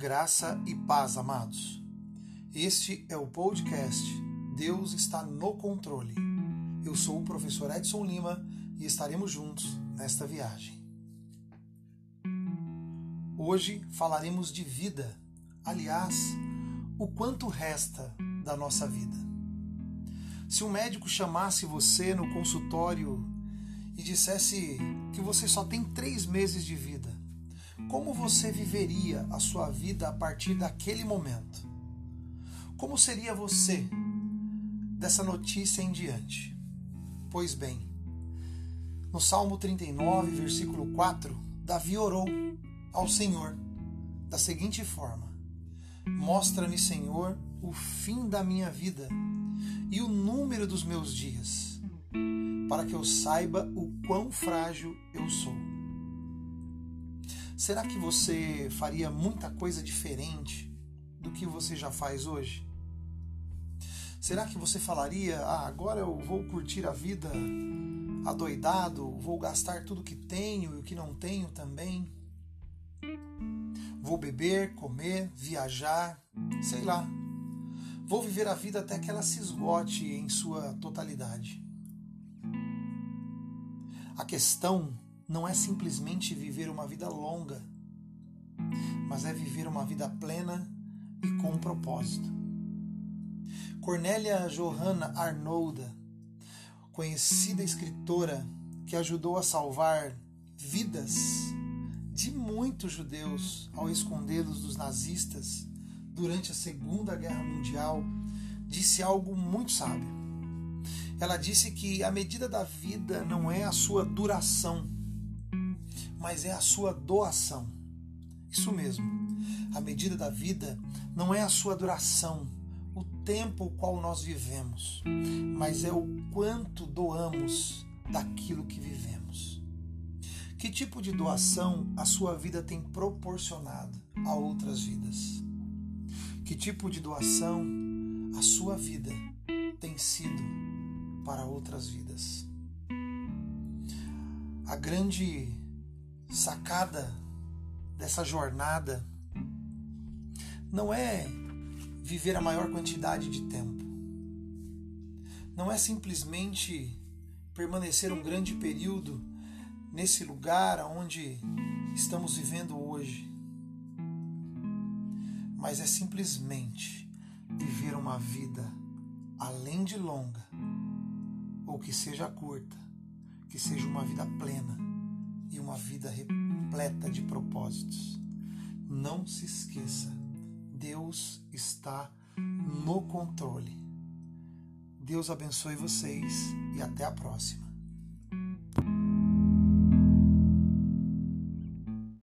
Graça e paz, amados. Este é o podcast Deus está no controle. Eu sou o professor Edson Lima e estaremos juntos nesta viagem. Hoje falaremos de vida, aliás, o quanto resta da nossa vida. Se um médico chamasse você no consultório e dissesse que você só tem três meses de vida, como você viveria a sua vida a partir daquele momento? Como seria você dessa notícia em diante? Pois bem, no Salmo 39, versículo 4, Davi orou ao Senhor da seguinte forma: Mostra-me, Senhor, o fim da minha vida e o número dos meus dias, para que eu saiba o quão frágil eu sou. Será que você faria muita coisa diferente do que você já faz hoje? Será que você falaria: ah, agora eu vou curtir a vida adoidado, vou gastar tudo que tenho e o que não tenho também? Vou beber, comer, viajar, sei lá. Vou viver a vida até que ela se esgote em sua totalidade. A questão não é simplesmente viver uma vida longa, mas é viver uma vida plena e com propósito. Cornélia Johanna Arnolda, conhecida escritora que ajudou a salvar vidas de muitos judeus ao escondê-los dos nazistas durante a Segunda Guerra Mundial, disse algo muito sábio. Ela disse que a medida da vida não é a sua duração, mas é a sua doação. Isso mesmo. A medida da vida não é a sua duração, o tempo o qual nós vivemos, mas é o quanto doamos daquilo que vivemos. Que tipo de doação a sua vida tem proporcionado a outras vidas? Que tipo de doação a sua vida tem sido para outras vidas? A grande sacada dessa jornada não é viver a maior quantidade de tempo. Não é simplesmente permanecer um grande período nesse lugar onde estamos vivendo hoje. Mas é simplesmente viver uma vida além de longa, ou que seja curta, que seja uma vida plena uma vida repleta de propósitos. Não se esqueça, Deus está no controle. Deus abençoe vocês e até a próxima.